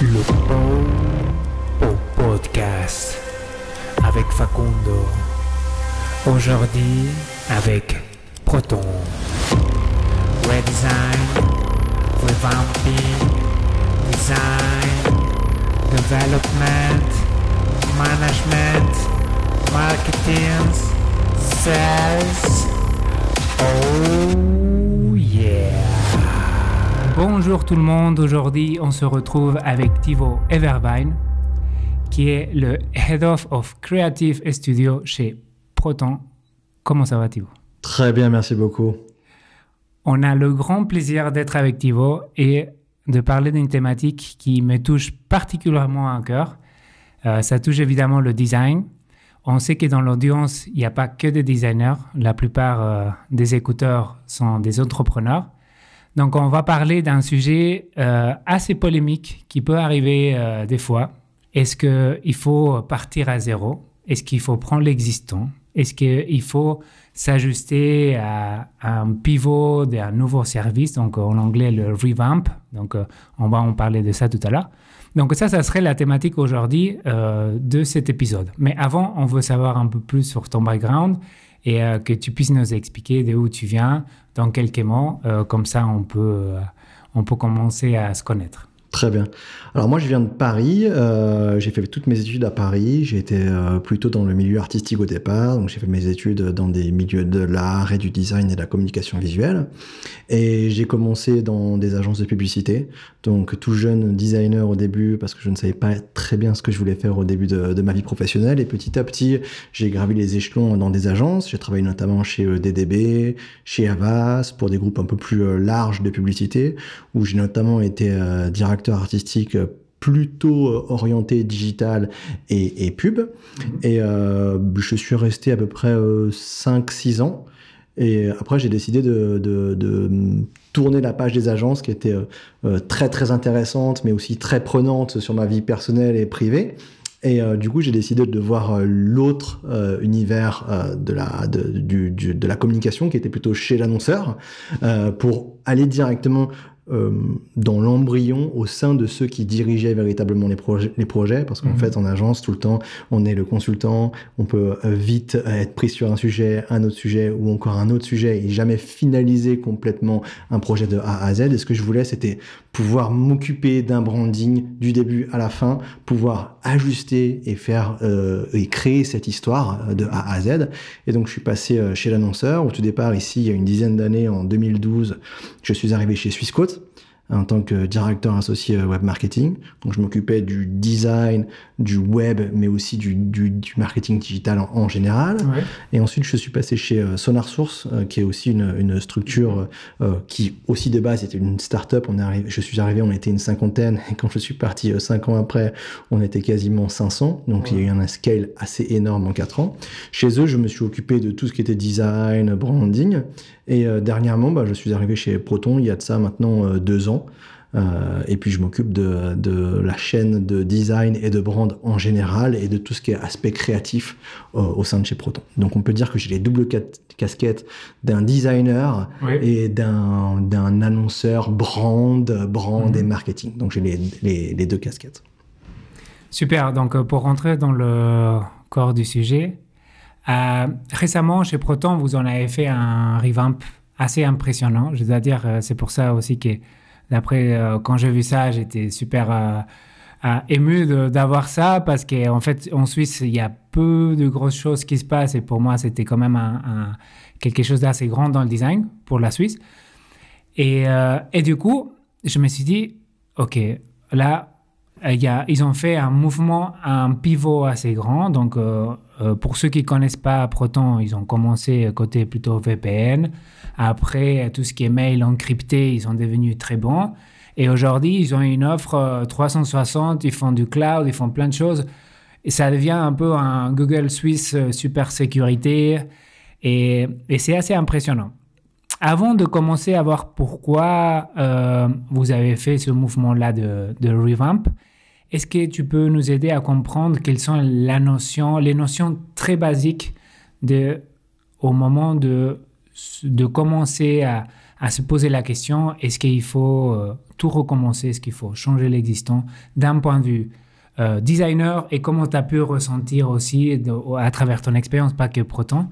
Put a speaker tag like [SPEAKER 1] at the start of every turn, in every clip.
[SPEAKER 1] Le au podcast avec Facundo. Aujourd'hui avec Proton. Redesign, revamping, design, development, management, marketing, sales. Oh! Bonjour tout le monde, aujourd'hui on se retrouve avec Thibaut Evervine, qui est le Head of, of Creative Studio chez Proton. Comment ça va Thibaut?
[SPEAKER 2] Très bien, merci beaucoup.
[SPEAKER 1] On a le grand plaisir d'être avec Thibaut et de parler d'une thématique qui me touche particulièrement à cœur. Euh, ça touche évidemment le design. On sait que dans l'audience, il n'y a pas que des designers. La plupart euh, des écouteurs sont des entrepreneurs. Donc, on va parler d'un sujet euh, assez polémique qui peut arriver euh, des fois. Est-ce qu'il faut partir à zéro? Est-ce qu'il faut prendre l'existant? Est-ce qu'il faut s'ajuster à, un pivot d'un nouveau service? Donc, en anglais, le revamp. Donc, euh, on va en parler de ça tout à l'heure. Donc, ça, ça serait la thématique aujourd'hui de cet épisode. Mais avant, on veut savoir un peu plus sur ton background et que tu puisses nous expliquer d'où tu viens dans quelques mots. Euh, comme ça, on peut, euh, on peut commencer à se connaître.
[SPEAKER 2] Très bien. Alors moi, je viens de Paris. Euh, j'ai fait toutes mes études à Paris. J'ai été euh, plutôt dans le milieu artistique au départ. Donc j'ai fait mes études dans des milieux de l'art et du design et de la communication visuelle. Et j'ai commencé dans des agences de publicité. Donc tout jeune designer au début parce que je ne savais pas très bien ce que je voulais faire au début de, ma vie professionnelle. Et petit à petit, j'ai gravi les échelons dans des agences. J'ai travaillé notamment chez euh, DDB, chez Avas pour des groupes un peu plus larges de publicité où j'ai notamment été directeur artistique euh, plutôt euh, orienté digital et, et pub. Et euh, je suis resté à peu près euh, 5-6 ans. Et après, j'ai décidé de, de, de tourner la page des agences qui était euh, très très intéressante, mais aussi très prenante sur ma vie personnelle et privée. Et euh, du coup, j'ai décidé de voir euh, l'autre euh, univers de, la, de, du, du- de la communication, qui était plutôt chez l'annonceur, pour aller directement euh, dans l'embryon au sein de ceux qui dirigeaient véritablement les, projets, les projets, parce qu'en
[SPEAKER 1] Mhm.
[SPEAKER 2] fait, en agence, tout le temps, on est le consultant, on peut euh, vite euh, être pris sur un sujet, un autre sujet, ou encore un autre sujet, et jamais finaliser complètement un projet de A à Z. Et ce que je voulais, c'était pouvoir m'occuper d'un branding du début à la fin, pouvoir ajuster et faire euh, et créer cette histoire euh, de A à Z. Et donc, je suis passé euh, chez l'annonceur. Au tout départ, ici, il y a une dizaine d'années, en 2012, je suis arrivé chez Swissquote en tant que directeur associé web marketing. Donc, je m'occupais du design, du web, mais aussi du, du, du marketing digital en, en général. Et ensuite, je suis passé chez euh, Sonar Source, euh, qui est aussi une, une structure euh, qui, aussi de base, était une start-up. On est arrivé, je suis arrivé, on était une cinquantaine. Et quand je suis parti euh, cinq ans après, on était quasiment 500. Donc, il y a eu un scale assez énorme en quatre ans. Chez eux, je me suis occupé de tout ce qui était design, branding. Et euh, dernièrement, bah, je suis arrivé chez Proton il y a de ça maintenant euh, deux ans. Euh, et puis je m'occupe de, de la chaîne de design et de brand en général et de tout ce qui est aspect créatif euh, au sein de chez Proton. Donc on peut dire que j'ai les doubles ca- casquettes d'un designer
[SPEAKER 1] Oui.
[SPEAKER 2] et d'un annonceur brand, brand
[SPEAKER 1] Mhm.
[SPEAKER 2] et marketing. Donc j'ai les, les, les deux casquettes.
[SPEAKER 1] Super. Donc, pour rentrer dans le corps du sujet, euh, récemment, chez Proton, vous en avez fait un revamp assez impressionnant. Je dois dire, euh, c'est pour ça aussi que, d'après, euh, quand j'ai vu ça, j'étais super ému d'avoir ça parce qu'en fait, en Suisse, il y a peu de grosses choses qui se passent et pour moi, c'était quand même quelque chose d'assez grand dans le design pour la Suisse. Et, du coup, je me suis dit, OK, là, a, ils ont fait un mouvement, un pivot assez grand. Donc, euh, euh, pour ceux qui ne connaissent pas Proton, ils ont commencé côté plutôt VPN. Après, tout ce qui est mail encrypté, ils sont devenus très bons. Et aujourd'hui, ils ont une offre euh, 360, ils font du cloud, ils font plein de choses. Et ça devient un peu un Google Suisse euh, super sécurité. Et, c'est assez impressionnant. Avant de commencer à voir pourquoi euh, vous avez fait ce mouvement-là de revamp, est-ce que tu peux nous aider à comprendre quelles sont la notion, les notions très basiques de, au moment de, de commencer à, à se poser la question, est-ce qu'il faut euh, tout recommencer, est-ce qu'il faut changer l'existant d'un point de vue euh, designer et comment tu as pu ressentir aussi à travers ton expérience, pas que Proton,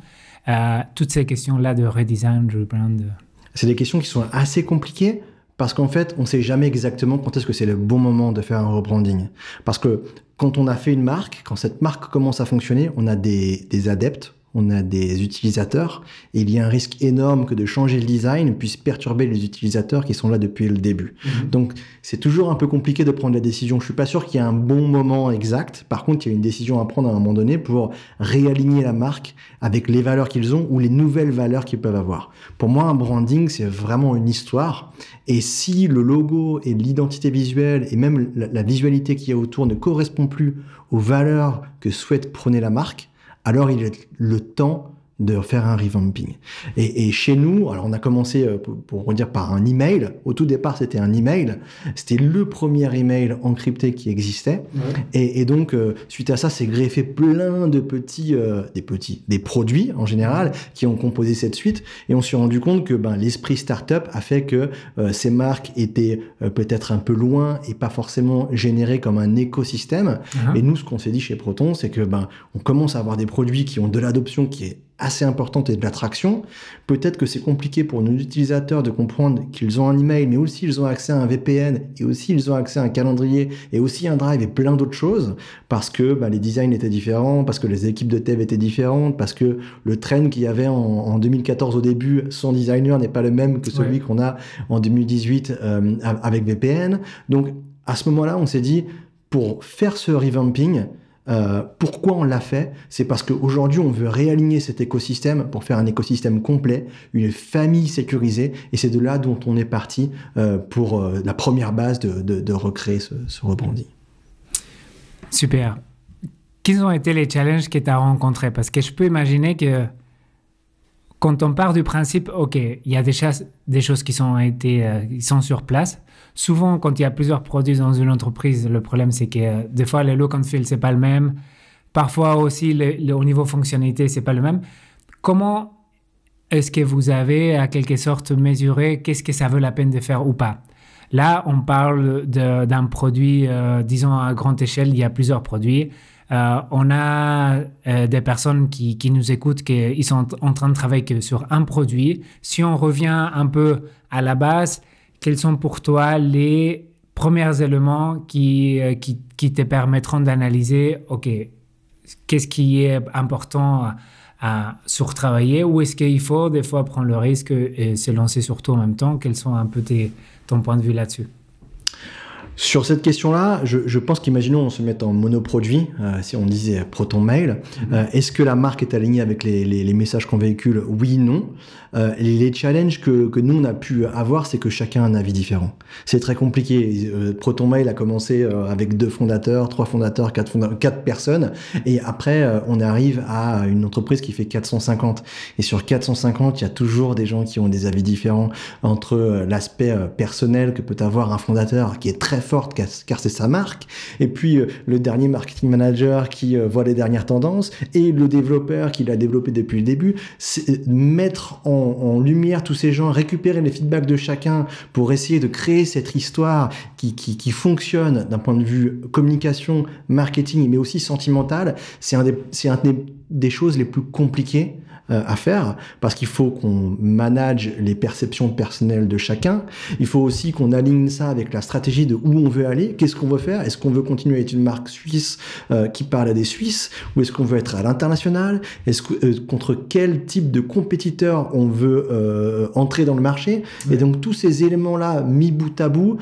[SPEAKER 1] euh, toutes ces questions-là de redesign, rebrand.
[SPEAKER 2] C'est des questions qui sont assez compliquées parce qu'en fait, on ne sait jamais exactement quand est-ce que c'est le bon moment de faire un rebranding. Parce que quand on a fait une marque, quand cette marque commence à fonctionner, on a des, des adeptes, on a des utilisateurs, et il y a un risque énorme que de changer le design puisse perturber les utilisateurs qui sont là depuis le début. Mhm. Donc c'est toujours un peu compliqué de prendre la décision. Je suis pas sûr qu'il y ait un bon moment exact. Par contre, il y a une décision à prendre à un moment donné pour réaligner la marque avec les valeurs qu'ils ont ou les nouvelles valeurs qu'ils peuvent avoir. Pour moi, un branding, c'est vraiment une histoire. Et si le logo et l'identité visuelle et même la, la visualité qu'il y a autour ne correspond plus aux valeurs que souhaite prôner la marque, alors il est le temps de faire un revamping. Et, et, chez nous, alors on a commencé euh, pour, pour dire par un email. Au tout départ, c'était un email. C'était le premier email encrypté qui existait. Et, et, donc, euh, suite à ça, c'est greffé plein de petits, euh, des petits, des produits en général qui ont composé cette suite. Et on s'est rendu compte que ben, l'esprit startup a fait que ces marques étaient peut-être un peu loin et pas forcément générées comme un écosystème. Uh-huh. Et nous, ce qu'on s'est dit chez Proton, c'est que ben, on commence à avoir des produits qui ont de l'adoption qui est assez importante et de l'attraction. Peut-être que c'est compliqué pour nos utilisateurs de comprendre qu'ils ont un email, mais aussi ils ont accès à un VPN, et aussi ils ont accès à un calendrier, et aussi un drive et plein d'autres choses, parce que bah, les designs étaient différents, parce que les équipes de dev étaient différentes, parce que le trend qu'il y avait en, 2014 au début, son designer n'est pas le même que celui qu'on a en 2018 euh, avec VPN. Donc à ce moment-là, on s'est dit, pour faire ce revamping, euh, pourquoi on l'a fait? C'est parce qu'aujourd'hui, on veut réaligner cet écosystème pour faire un écosystème complet, une famille sécurisée, et c'est de là dont on est parti euh, pour euh, la première base de, recréer ce, ce.
[SPEAKER 1] Super. Quels ont été les challenges que tu as rencontrés? Parce que je peux imaginer que quand on part du principe, OK, il y a des, des choses qui sont, été, qui sont sur place, souvent, quand il y a plusieurs produits dans une entreprise, le problème, c'est que euh, des fois, le look and feel, c'est pas le même. Parfois aussi, au niveau fonctionnalité, c'est pas le même. Comment est-ce que vous avez, à quelque sorte, mesuré qu'est-ce que ça vaut la peine de faire ou pas? Là, on parle d'un produit, euh, disons, à grande échelle, il y a plusieurs produits. Euh, on a des personnes qui, nous écoutent, qui sont en train de travailler sur un produit. Si on revient un peu à la base, quels sont pour toi les premiers éléments qui, euh, qui, qui te permettront d'analyser, OK, qu'est-ce qui est important à, à surtravailler ou est-ce qu'il faut des fois prendre le risque et se lancer sur tout en même temps Quels sont un peu tes, ton point de vue là-dessus?
[SPEAKER 2] Sur cette question-là, je, je, pense qu'imaginons on se met en monoproduit, euh, si on disait Proton Mail, mm-hmm. euh, est-ce que la marque est alignée avec les, les, les messages qu'on véhicule? Oui, non. Euh, les challenges que, que, nous on a pu avoir, c'est que chacun a un avis différent. C'est très compliqué. Euh, Proton Mail a commencé avec deux fondateurs, trois fondateurs, quatre, fondateurs, quatre personnes, et après on arrive à une entreprise qui fait 450. Et sur 450, il y a toujours des gens qui ont des avis différents entre l'aspect personnel que peut avoir un fondateur qui est très forte car c'est sa marque, et puis le dernier marketing manager qui voit les dernières tendances, et le développeur qui l'a développé depuis le début. Mettre en lumière tous ces gens, récupérer les feedbacks de chacun pour essayer de créer cette histoire qui, fonctionne d'un point de vue communication, marketing, mais aussi sentimental, c'est un des, un des, des choses les plus compliquées euh, à faire parce qu'il faut qu'on manage les perceptions personnelles de chacun. Il faut aussi qu'on aligne ça avec la stratégie de où on veut aller, qu'est-ce qu'on veut faire. Est-ce qu'on veut continuer à être une marque suisse euh, qui parle à des Suisses ou est-ce qu'on veut être à l'international Est-ce que, euh, contre quel type de compétiteur on veut entrer dans le marché Et donc tous ces éléments-là mis bout à bout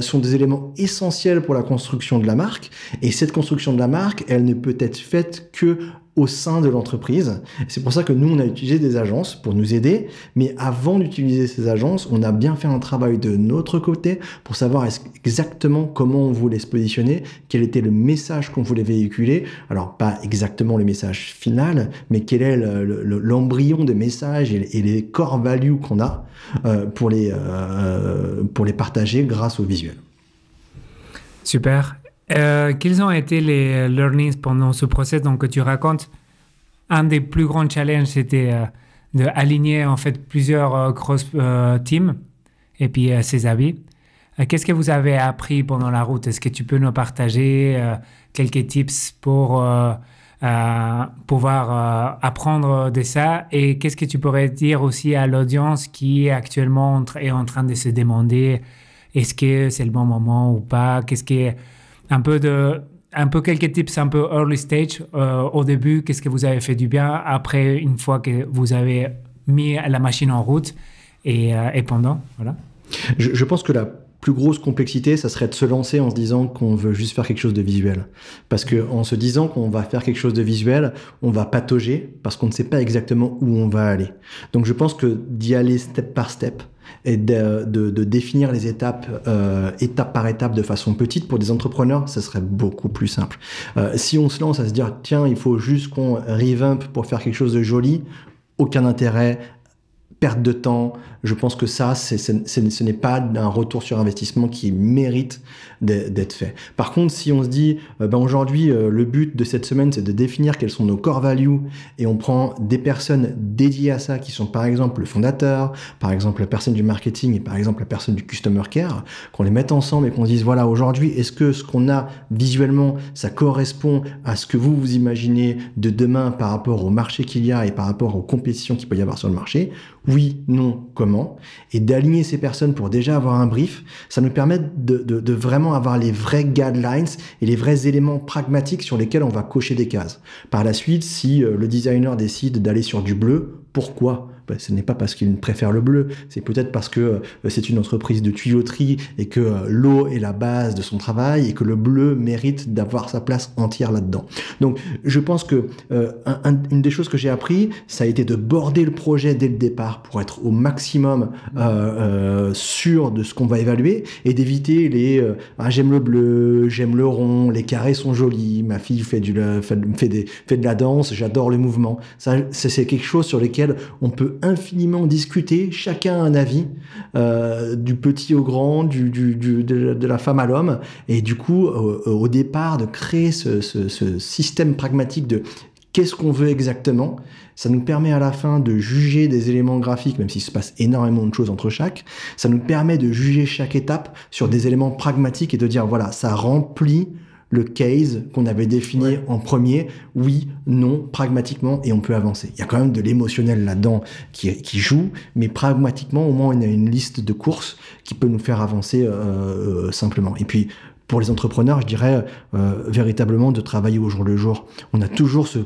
[SPEAKER 2] sont des éléments essentiels pour la construction de la marque. Et cette construction de la marque, elle ne peut être faite que au sein de l'entreprise. C'est pour ça que nous, on a utilisé des agences pour nous aider. Mais avant d'utiliser ces agences, on a bien fait un travail de notre côté pour savoir exactement comment on voulait se positionner, quel était le message qu'on voulait véhiculer. Alors, pas exactement le message final, mais quel est l'embryon des messages et, les core values qu'on a euh, pour, les, euh, pour les partager grâce au visuel.
[SPEAKER 1] Super. Euh, quels ont été les learnings pendant ce process donc, que tu racontes? Un des plus grands challenges, c'était euh, de aligner en fait plusieurs cross teams et puis ses avis. Qu'est-ce que vous avez appris pendant la route? Est-ce que tu peux nous partager quelques tips pour pouvoir apprendre de ça? Et qu'est-ce que tu pourrais dire aussi à l'audience qui actuellement est en train de se demander est-ce que c'est le bon moment ou pas? Qu'est-ce qui est un peu de un peu quelques tips un peu early stage euh, au début, qu'est-ce que vous avez fait du bien après une fois que vous avez mis la machine en route et, euh, et pendant voilà.
[SPEAKER 2] Je, pense que la plus grosse complexité, ça serait de se lancer en se disant qu'on veut juste faire quelque chose de visuel. Parce que en se disant qu'on va faire quelque chose de visuel, on va patauger parce qu'on ne sait pas exactement où on va aller. Donc je pense que d'y aller step par step et de, définir les étapes euh, étape par étape de façon petite pour des entrepreneurs, ça serait beaucoup plus simple. Euh, si on se lance à se dire tiens, il faut juste qu'on revamp pour faire quelque chose de joli, aucun intérêt, perte de temps. Je pense que ça, ce n'est pas un retour sur investissement qui mérite d'être fait. Par contre, si on se dit, euh, ben aujourd'hui, euh, le but de cette semaine, c'est de définir quels sont nos core values et on prend des personnes dédiées à ça, qui sont par exemple le fondateur, par exemple la personne du marketing et par exemple la personne du customer care, qu'on les mette ensemble et qu'on se dise, voilà, aujourd'hui, est-ce que ce qu'on a visuellement, ça correspond à ce que vous vous imaginez de demain par rapport au marché qu'il y a et par rapport aux compétitions qu'il peut y avoir sur le marché? Oui, non, comment, et d'aligner ces personnes pour déjà avoir un brief, ça nous permet de, vraiment avoir les vrais guidelines et les vrais éléments pragmatiques sur lesquels on va cocher des cases. Par la suite, si euh, le designer décide d'aller sur du bleu, pourquoi? Bah, ce n'est pas parce qu'il préfère le bleu, c'est peut-être parce que euh, c'est une entreprise de tuyauterie et que euh, l'eau est la base de son travail et que le bleu mérite d'avoir sa place entière là-dedans. Donc je pense que euh, une des choses que j'ai appris, ça a été de border le projet dès le départ pour être au maximum sûr de ce qu'on va évaluer et d'éviter les ah, j'aime le bleu, j'aime le rond, les carrés sont jolis, ma fille fait, du, fait, fait, des, fait de la danse, j'adore le mouvement. Ça, c'est quelque chose sur lequel on peut infiniment discuter, chacun un avis, euh, du petit au grand, du, de, la femme à l'homme, et du coup, au départ, de créer ce, système pragmatique de qu'est-ce qu'on veut exactement. Ça nous permet à la fin de juger des éléments graphiques, même s'il se passe énormément de choses entre chaque. Ça nous permet de juger chaque étape sur des éléments pragmatiques et de dire, voilà, ça remplit le case qu'on avait défini en premier, oui, non, pragmatiquement, et on peut avancer. Il y a quand même de l'émotionnel là-dedans qui, joue, mais pragmatiquement, au moins, on a une liste de courses qui peut nous faire avancer euh, euh, simplement. Et puis, pour les entrepreneurs, je dirais euh, véritablement de travailler au jour le jour. On a toujours ce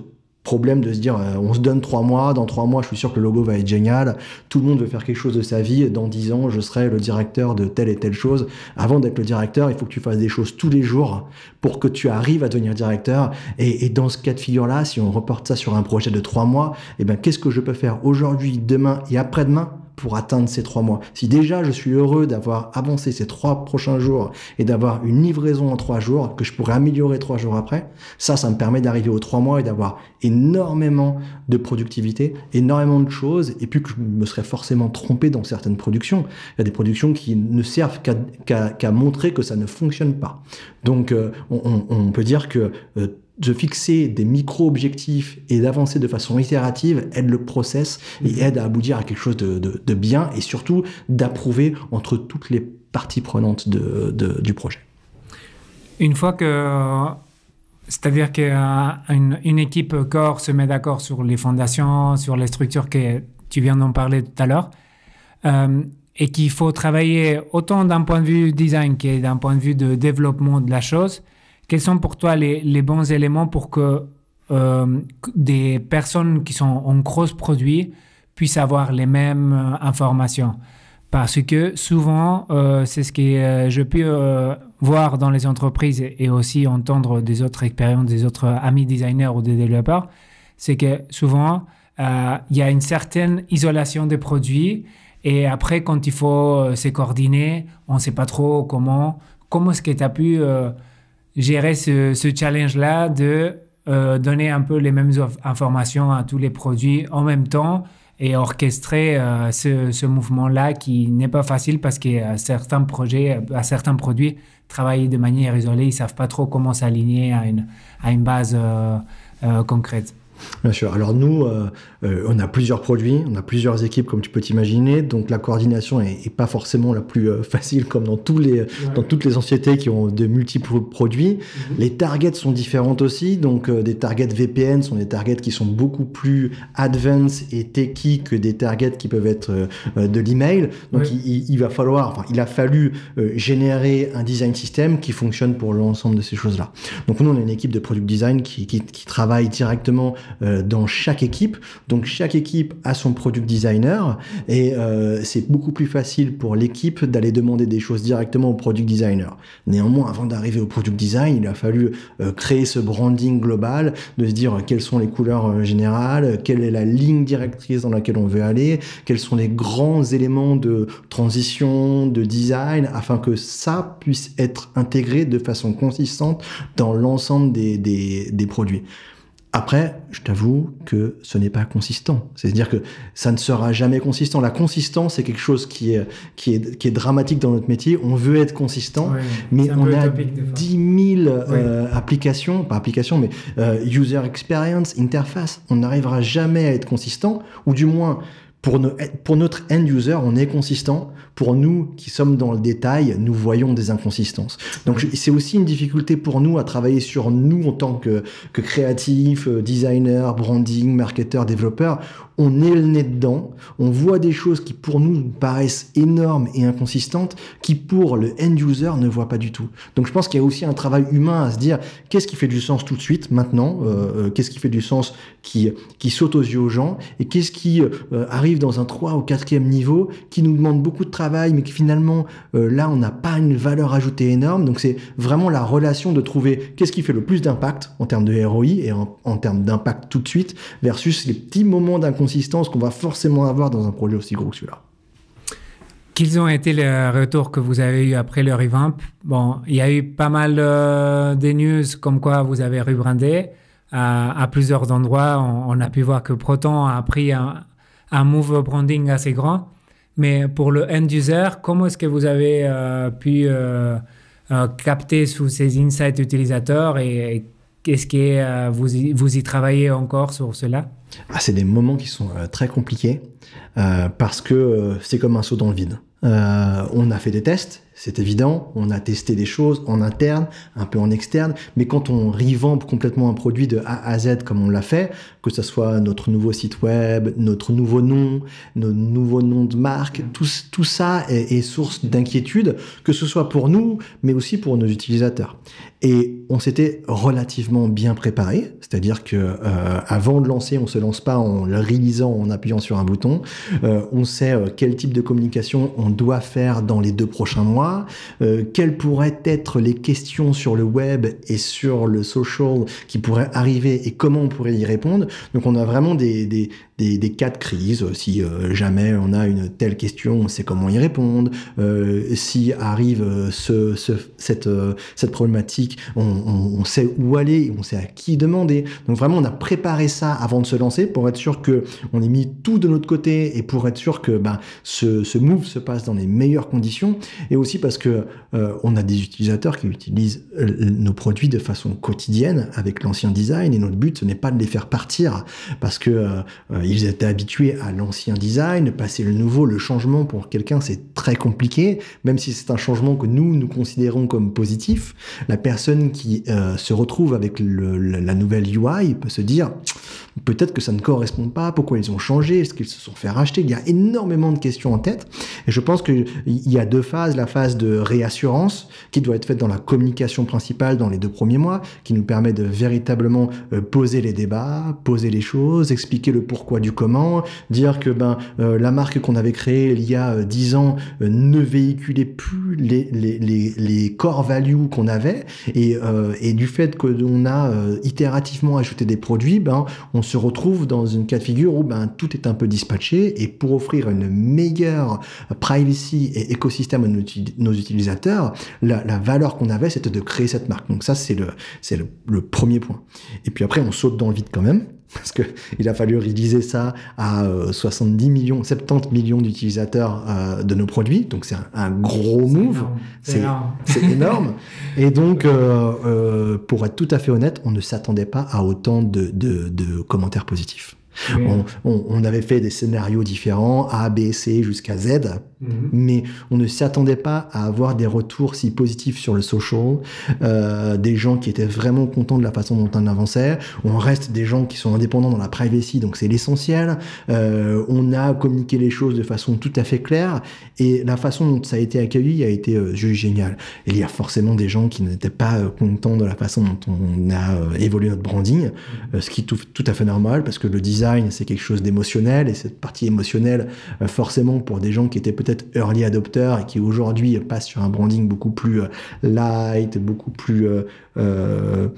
[SPEAKER 2] problème de se dire euh, on se donne trois mois, dans trois mois je suis sûr que le logo va être génial, tout le monde veut faire quelque chose de sa vie, dans dix ans je serai le directeur de telle et telle chose. Avant d'être le directeur, il faut que tu fasses des choses tous les jours pour que tu arrives à devenir directeur. Et, dans ce cas de figure-là, si on reporte ça sur un projet de trois mois, eh ben, qu'est-ce que je peux faire aujourd'hui, demain et après-demain? Pour atteindre ces trois mois. Si déjà je suis heureux d'avoir avancé ces trois prochains jours et d'avoir une livraison en trois jours que je pourrais améliorer trois jours après, ça, ça me permet d'arriver aux trois mois et d'avoir énormément de productivité, énormément de choses, et puis que je me serais forcément trompé dans certaines productions. Il y a des productions qui ne servent qu'à montrer que ça ne fonctionne pas. Donc, euh, on, peut dire que euh, de fixer des micro-objectifs et d'avancer de façon itérative aide le process et mhm. aide à aboutir à quelque chose de, bien et surtout d'approuver entre toutes les parties prenantes de, du projet.
[SPEAKER 1] Une fois que, c'est-à-dire qu'une une équipe corps se met d'accord sur les fondations, sur les structures que tu viens d'en parler tout à l'heure, euh, et qu'il faut travailler autant d'un point de vue design que d'un point de vue de développement de la chose, quels sont pour toi les, bons éléments pour que euh, des personnes qui sont en cross produit puissent avoir les mêmes euh, informations? Parce que souvent, euh, c'est ce que je peux voir dans les entreprises et, aussi entendre des autres expériences, des autres amis designers ou des développeurs, c'est que souvent, il y a une certaine isolation des produits et après, quand il faut se coordonner, on ne sait pas trop comment. Comment est-ce que tu as pu gérer ce, challenge-là de euh, donner un peu les mêmes informations à tous les produits en même temps et orchestrer euh, ce, mouvement-là qui n'est pas facile parce que certains projets, à certains produits, travaillent de manière isolée, ils savent pas trop comment s'aligner à une, à une base euh, concrète.
[SPEAKER 2] Bien sûr. Alors nous, euh, euh, on a plusieurs produits, on a plusieurs équipes comme tu peux t'imaginer, donc la coordination est, pas forcément la plus euh, facile comme dans tous les dans toutes les sociétés qui ont de multiples produits. Mhm. Les targets sont différentes aussi, donc des targets VPN sont des targets qui sont beaucoup plus advanced et techy que des targets qui peuvent être de l'email. Donc il, il, va falloir, enfin il a fallu générer un design system qui fonctionne pour l'ensemble de ces choses-là. Donc nous on a une équipe de product design qui, qui, qui travaille directement dans chaque équipe. Donc chaque équipe a son product designer et euh, c'est beaucoup plus facile pour l'équipe d'aller demander des choses directement au product designer. Néanmoins, avant d'arriver au product design, il a fallu euh, créer ce branding global, de se dire quelles sont les couleurs générales, quelle est la ligne directrice dans laquelle on veut aller, quels sont les grands éléments de transition, de design, afin que ça puisse être intégré de façon consistante dans l'ensemble des, des, des produits. Après, je t'avoue que ce n'est pas consistant. C'est-à-dire que ça ne sera jamais consistant. La consistance, c'est quelque chose qui est, qui, est, qui est dramatique dans notre métier. On veut être consistant, mais on a 10 000 euh, applications, pas applications, mais euh, user experience, interface. On n'arrivera jamais à être consistant, ou du moins, pour, pour notre end user, on est consistant pour nous qui sommes dans le détail, nous voyons des inconsistances. Donc c'est aussi une difficulté pour nous à travailler sur nous en tant que, que créatifs, euh, designers, branding, marketeurs, développeurs. On est le nez dedans, on voit des choses qui pour nous paraissent énormes et inconsistantes, qui pour le end user ne voit pas du tout. Donc je pense qu'il y a aussi un travail humain à se dire qu'est-ce qui fait du sens tout de suite, maintenant, euh, euh, qu'est-ce qui fait du sens qui, qui saute aux yeux aux gens, et qu'est-ce qui arrive dans un 3 ou 4e niveau qui nous demande beaucoup de travail mais que finalement, euh, là, on n'a pas une valeur ajoutée énorme. Donc, c'est vraiment la relation de trouver qu'est-ce qui fait le plus d'impact en termes de ROI et en, termes d'impact tout de suite, versus les petits moments d'inconsistance qu'on va forcément avoir dans un projet aussi gros que celui-là.
[SPEAKER 1] Quels ont été les retours que vous avez eu après le revamp? Bon, il y a eu pas mal euh, de news comme quoi vous avez rebrandé. à plusieurs endroits, on, a pu voir que Proton a pris un, move branding assez grand. Mais pour le end user, comment est-ce que vous avez euh, pu euh, euh, capter sous ces insights utilisateurs et, qu'est-ce que vous, y, vous y travaillez encore sur cela?
[SPEAKER 2] Ah, C'est des moments qui sont très compliqués parce que c'est comme un saut dans le vide. on a fait des tests, c'est évident, on a testé des choses en interne, un peu en externe, mais quand on revampe complètement un produit de A à Z comme on l'a fait, que ce soit notre nouveau site web, notre nouveau nom, nos nouveaux noms de marque, tout, ça est, source d'inquiétude, que ce soit pour nous, mais aussi pour nos utilisateurs. Et on s'était relativement bien préparé, c'est-à-dire que euh, avant de lancer, on se lance pas en le réalisant, en appuyant sur un bouton. Euh, on sait euh, quel type de communication on doit faire dans les deux prochains mois, euh, quelles pourraient être les questions sur le web et sur le social qui pourraient arriver et comment on pourrait y répondre. Donc on a vraiment des, des, des, cas de crise. Si euh, jamais on a une telle question, on sait comment y répondre. Euh, si arrive euh, ce, ce, cette, cette problématique, on, sait où aller, on sait à qui demander. Donc vraiment, on a préparé ça avant de se lancer pour être sûr que on ait mis tout de notre côté et pour être sûr que ben, ce, ce move se passe dans les meilleures conditions. Et aussi parce que on a des utilisateurs qui utilisent nos produits de façon quotidienne avec l'ancien design et notre but ce n'est pas de les faire partir parce que ils étaient habitués à l'ancien design, passer le nouveau, le changement pour quelqu'un c'est très compliqué, même si c'est un changement que nous nous considérons comme positif. La personne qui euh, se retrouve avec la nouvelle UI peut se dire peut-être que ça ne correspond pas, pourquoi ils ont changé, est-ce qu'ils se sont fait racheter Il y a énormément de questions en tête. Et je pense qu'il y a deux phases, la phase de réassurance qui doit être faite dans la communication principale dans les deux premiers mois, qui nous permet de véritablement euh, poser les débats, poser les choses, expliquer le pourquoi du comment, dire que ben euh, la marque qu'on avait créée il y a euh, dix ans ne véhiculait plus les, les, les, les core values qu'on avait. Et, et du fait que on a itérativement ajouté des produits, ben on se retrouve dans une cas de figure où ben tout est un peu dispatché et pour offrir une meilleure privacy et écosystème à nos, utilisateurs, la, valeur qu'on avait c'était de créer cette marque. Donc ça c'est le c'est le premier point. Et puis après on saute dans le vide quand même parce que il a fallu réaliser ça à 70 millions, 70 millions d'utilisateurs de nos produits. Donc c'est un, gros move.
[SPEAKER 1] C'est énorme.
[SPEAKER 2] énorme. Et donc, pour être tout à fait honnête, on ne s'attendait pas à autant de, de commentaires positifs. On, avait fait des scénarios différents, A, B, C jusqu'à Z, mhm. mais on ne s'attendait pas à avoir des retours si positifs sur le social, euh, des gens qui étaient vraiment contents de la façon dont on avançait. On reste des gens qui sont indépendants dans la privacy, donc c'est l'essentiel. Euh, on a communiqué les choses de façon tout à fait claire et la façon dont ça a été accueilli a été euh, juste génial. il y a forcément des gens qui n'étaient pas contents de la façon dont on a évolué notre branding, mhm. ce qui est tout, tout à fait normal parce que le design c'est quelque chose d'émotionnel, et cette partie émotionnelle, euh, forcément, pour des gens qui étaient peut-être early adopters et qui aujourd'hui passent sur un branding beaucoup plus euh, light, beaucoup plus euh,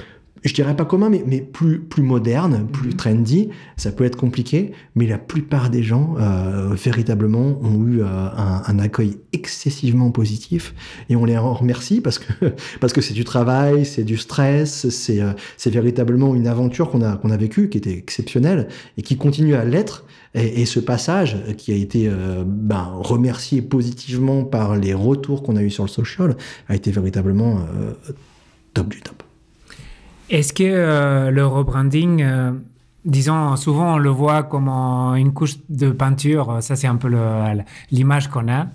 [SPEAKER 2] je dirais pas commun, mais, mais plus, plus moderne, plus mhm. trendy. Ça peut être compliqué, mais la plupart des gens, euh, véritablement, ont eu euh, un, un, accueil excessivement positif et on les en remercie parce que parce que c'est du travail, c'est du stress, c'est euh, c'est véritablement une aventure qu'on a qu'on a vécue qui était exceptionnelle et qui continue à l'être. Et, et, ce passage qui a été euh, ben, remercié positivement par les retours qu'on a eu sur le social a été véritablement top du top.
[SPEAKER 1] Est-ce que euh, le rebranding, euh, disons, souvent on le voit comme une couche de peinture, ça c'est un peu l'image qu'on a,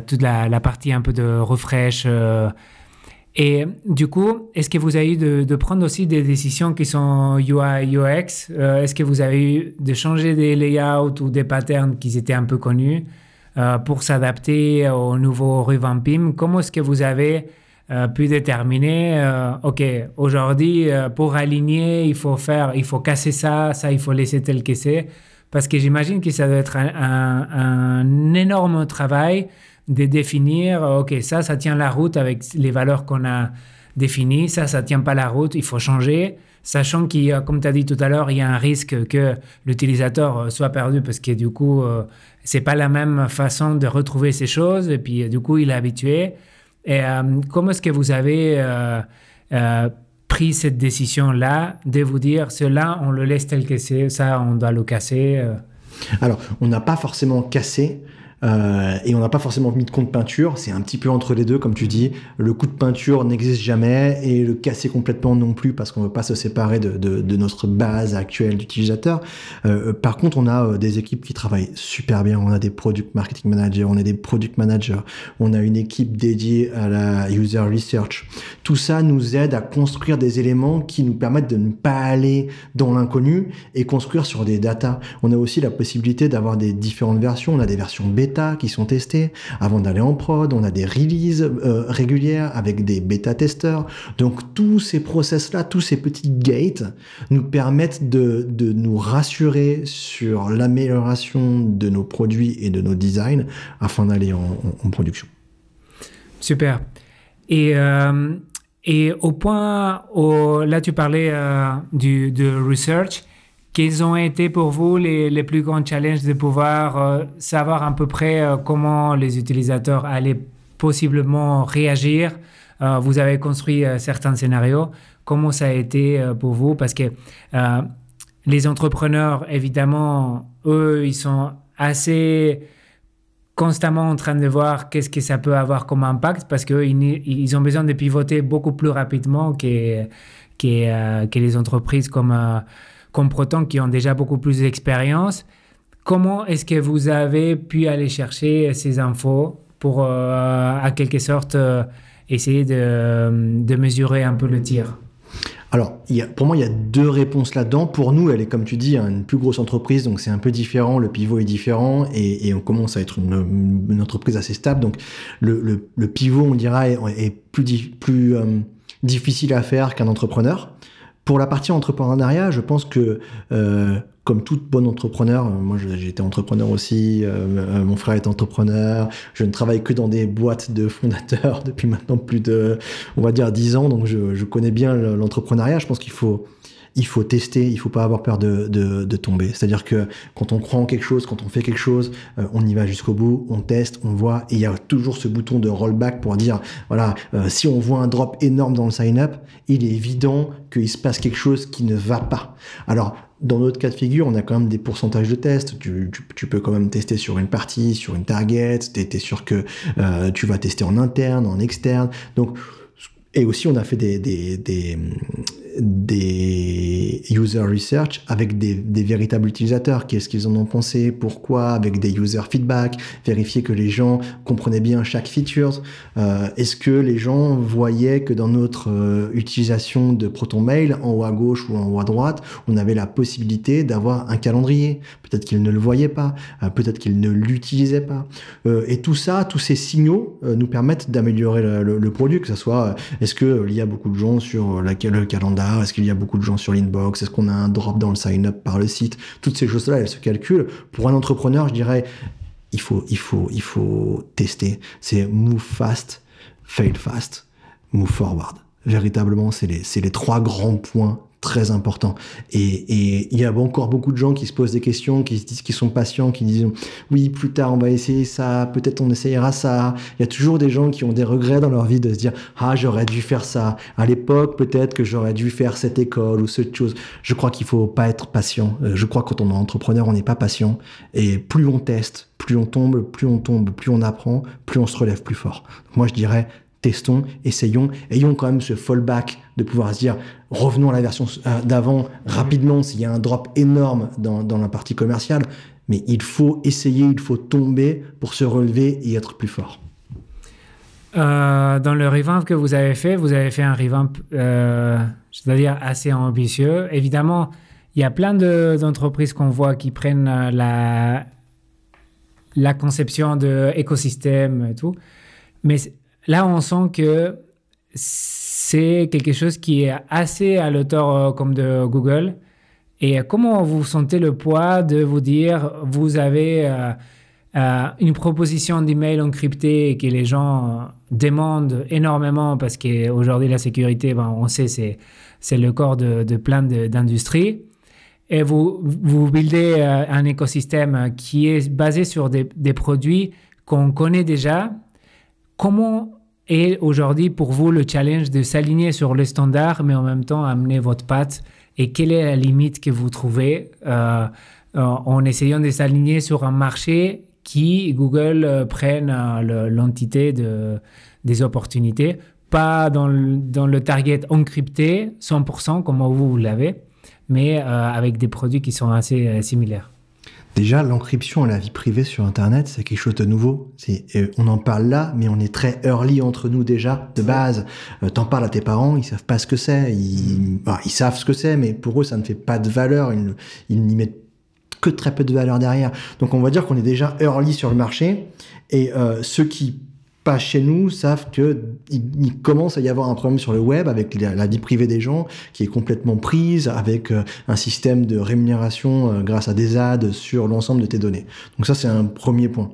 [SPEAKER 1] toute la, partie un peu de refresh. Euh, et du coup, est-ce que vous avez eu de, prendre aussi des décisions qui sont UI, UX Est-ce que vous avez eu de changer des layouts ou des patterns qui étaient un peu connus pour s'adapter au nouveau revamping? Comment est-ce que vous avez euh, pu déterminer, euh, ok, aujourd'hui, euh, pour aligner, il faut faire, il faut casser ça, ça, il faut laisser tel que c'est. Parce que j'imagine que ça doit être un, énorme travail de définir, ok, ça, ça tient la route avec les valeurs qu'on a définies, ça, ça tient pas la route, il faut changer. Sachant qu'il y a, comme tu as dit tout à l'heure, il y a un risque que l'utilisateur soit perdu parce que du coup, c'est pas la même façon de retrouver ces choses et puis du coup, il est habitué. Et euh, comment est-ce que vous avez euh, euh, pris cette décision-là de vous dire, cela, on le laisse tel que c'est, ça, on doit le casser
[SPEAKER 2] Alors, on n'a pas forcément cassé, euh, et on n'a pas forcément mis de compte peinture, c'est un petit peu entre les deux, comme tu dis. Le coup de peinture n'existe jamais et le casser complètement non plus parce qu'on veut pas se séparer de, notre base actuelle d'utilisateurs. Euh, par contre, on a euh, des équipes qui travaillent super bien. On a des product marketing managers, on a des product managers, on a une équipe dédiée à la user research. Tout ça nous aide à construire des éléments qui nous permettent de ne pas aller dans l'inconnu et construire sur des datas. On a aussi la possibilité d'avoir des différentes versions. On a des versions bêta qui sont testés avant d'aller en prod. On a des releases euh, régulières avec des bêta-testeurs. Donc tous ces process-là, tous ces petits gates nous permettent de, de nous rassurer sur l'amélioration de nos produits et de nos designs afin d'aller en, production.
[SPEAKER 1] Super. Et, euh, et au point où là tu parlais euh, du, de research, quels ont été pour vous les, les plus grands challenges de pouvoir euh, savoir à peu près euh, comment les utilisateurs allaient possiblement réagir? Euh, Vous avez construit certains scénarios. Comment ça a été pour vous? Parce que les entrepreneurs, évidemment, eux, ils sont assez constamment en train de voir qu'est-ce que ça peut avoir comme impact parce qu'ils ils ont besoin de pivoter beaucoup plus rapidement que, que, que les entreprises comme Proton qui ont déjà beaucoup plus d'expérience. Comment est-ce que vous avez pu aller chercher ces infos pour, euh, à quelque sorte, euh, essayer de, de, mesurer un peu le tir?
[SPEAKER 2] Alors, pour moi, il y a deux réponses là-dedans. Pour nous, elle est, comme tu dis, une plus grosse entreprise, donc c'est un peu différent, le pivot est différent, et, on commence à être une, entreprise assez stable. Donc, le, le, pivot, on dira, est, plus, euh, difficile à faire qu'un entrepreneur. Pour la partie entrepreneuriat, je pense que euh, comme tout bon entrepreneur, euh, moi j'étais entrepreneur aussi, euh, mon frère est entrepreneur, je ne travaille que dans des boîtes de fondateurs depuis maintenant plus de, on va dire, 10 ans, donc je, je connais bien l'entrepreneuriat. Je pense qu'il faut il faut tester, il faut pas avoir peur de, de, tomber. C'est-à-dire que quand on croit en quelque chose, quand on fait quelque chose, euh, on y va jusqu'au bout, on teste, on voit, et il y a toujours ce bouton de rollback pour dire, voilà, euh, si on voit un drop énorme dans le sign-up, il est évident qu'il se passe quelque chose qui ne va pas. Alors, dans notre cas de figure, on a quand même des pourcentages de tests. Tu, peux quand même tester sur une partie, sur une target. Tu es, sûr que euh, tu vas tester en interne, en externe. Donc, et aussi, on a fait des, des, des user research avec des, véritables utilisateurs. Qu'est-ce qu'ils en ont pensé? Pourquoi? Avec des user feedback, vérifier que les gens comprenaient bien chaque feature. Euh, Est-ce que les gens voyaient que dans notre euh, utilisation de Proton Mail, en haut à gauche ou en haut à droite, on avait la possibilité d'avoir un calendrier? Peut-être qu'ils ne le voyaient pas, euh, peut-être qu'ils ne l'utilisaient pas. Et tout ça, tous ces signaux nous permettent d'améliorer le, produit, que ce soit est-ce qu'il y a beaucoup de gens sur le calendrier est-ce qu'il y a beaucoup de gens sur l'inbox Est-ce qu'on a un drop dans le sign-up par le site Toutes ces choses-là, elles se calculent. Pour un entrepreneur, je dirais, il faut, il faut, il faut tester. C'est move fast, fail fast, move forward. Véritablement, c'est les, les trois grands points très important. Et, il y a encore beaucoup de gens qui se posent des questions, qui se disent qu'ils sont patients, qui disent oui, plus tard on va essayer ça, peut-être on essayera ça. Il y a toujours des gens qui ont des regrets dans leur vie de se dire ah j'aurais dû faire ça. À l'époque peut-être que j'aurais dû faire cette école ou cette chose. Je crois qu'il faut pas être patient. Euh, je crois que quand on est entrepreneur on n'est pas patient. Et plus on teste, plus on tombe, plus on tombe, plus on apprend, plus on se relève plus fort. Moi je dirais testons, essayons, ayons quand même ce fallback de pouvoir se dire revenons à la version euh, d'avant rapidement s'il y a un drop énorme dans, dans, la partie commerciale, mais il faut essayer, il faut tomber pour se relever et être plus fort.
[SPEAKER 1] Euh, dans le revamp que vous avez fait, vous avez fait un revamp, euh, c'est-à-dire assez ambitieux. Évidemment, il y a plein d'entreprises qu'on voit qui prennent la, la conception de écosystème et tout, mais là, on sent que c'est quelque chose qui est assez à l'auteur euh, comme de Google. Et comment vous sentez le poids de vous dire, vous avez euh, euh, une proposition d'email encrypté que les gens demandent énormément parce qu'aujourd'hui la sécurité, ben, on sait, c'est, c'est le corps de, de plein d'industries. Et vous, vous buildez un écosystème qui est basé sur des, des produits qu'on connaît déjà. Comment et aujourd'hui, pour vous, le challenge de s'aligner sur le standard, mais en même temps amener votre patte Et quelle est la limite que vous trouvez euh, euh, en essayant de s'aligner sur un marché qui, Google, euh, prenne l'entité de, des opportunités, pas dans le, dans le target encrypté 100% comme vous, vous l'avez, mais avec des produits qui sont assez similaires.
[SPEAKER 2] Déjà, l'encryption à la vie privée sur Internet, c'est quelque chose de nouveau. Euh, on en parle là, mais on est très early entre nous déjà, de base. Euh, t'en parles à tes parents, ils savent pas ce que c'est. Ils, savent ce que c'est, mais pour eux, ça ne fait pas de valeur. Ils, ils n'y mettent que très peu de valeur derrière. Donc on va dire qu'on est déjà early sur le marché. Et euh, ceux qui pas chez nous savent que il, commence à y avoir un problème sur le web avec la, vie privée des gens qui est complètement prise avec euh, un système de rémunération euh, grâce à des ads sur l'ensemble de tes données. Donc ça c'est un premier point.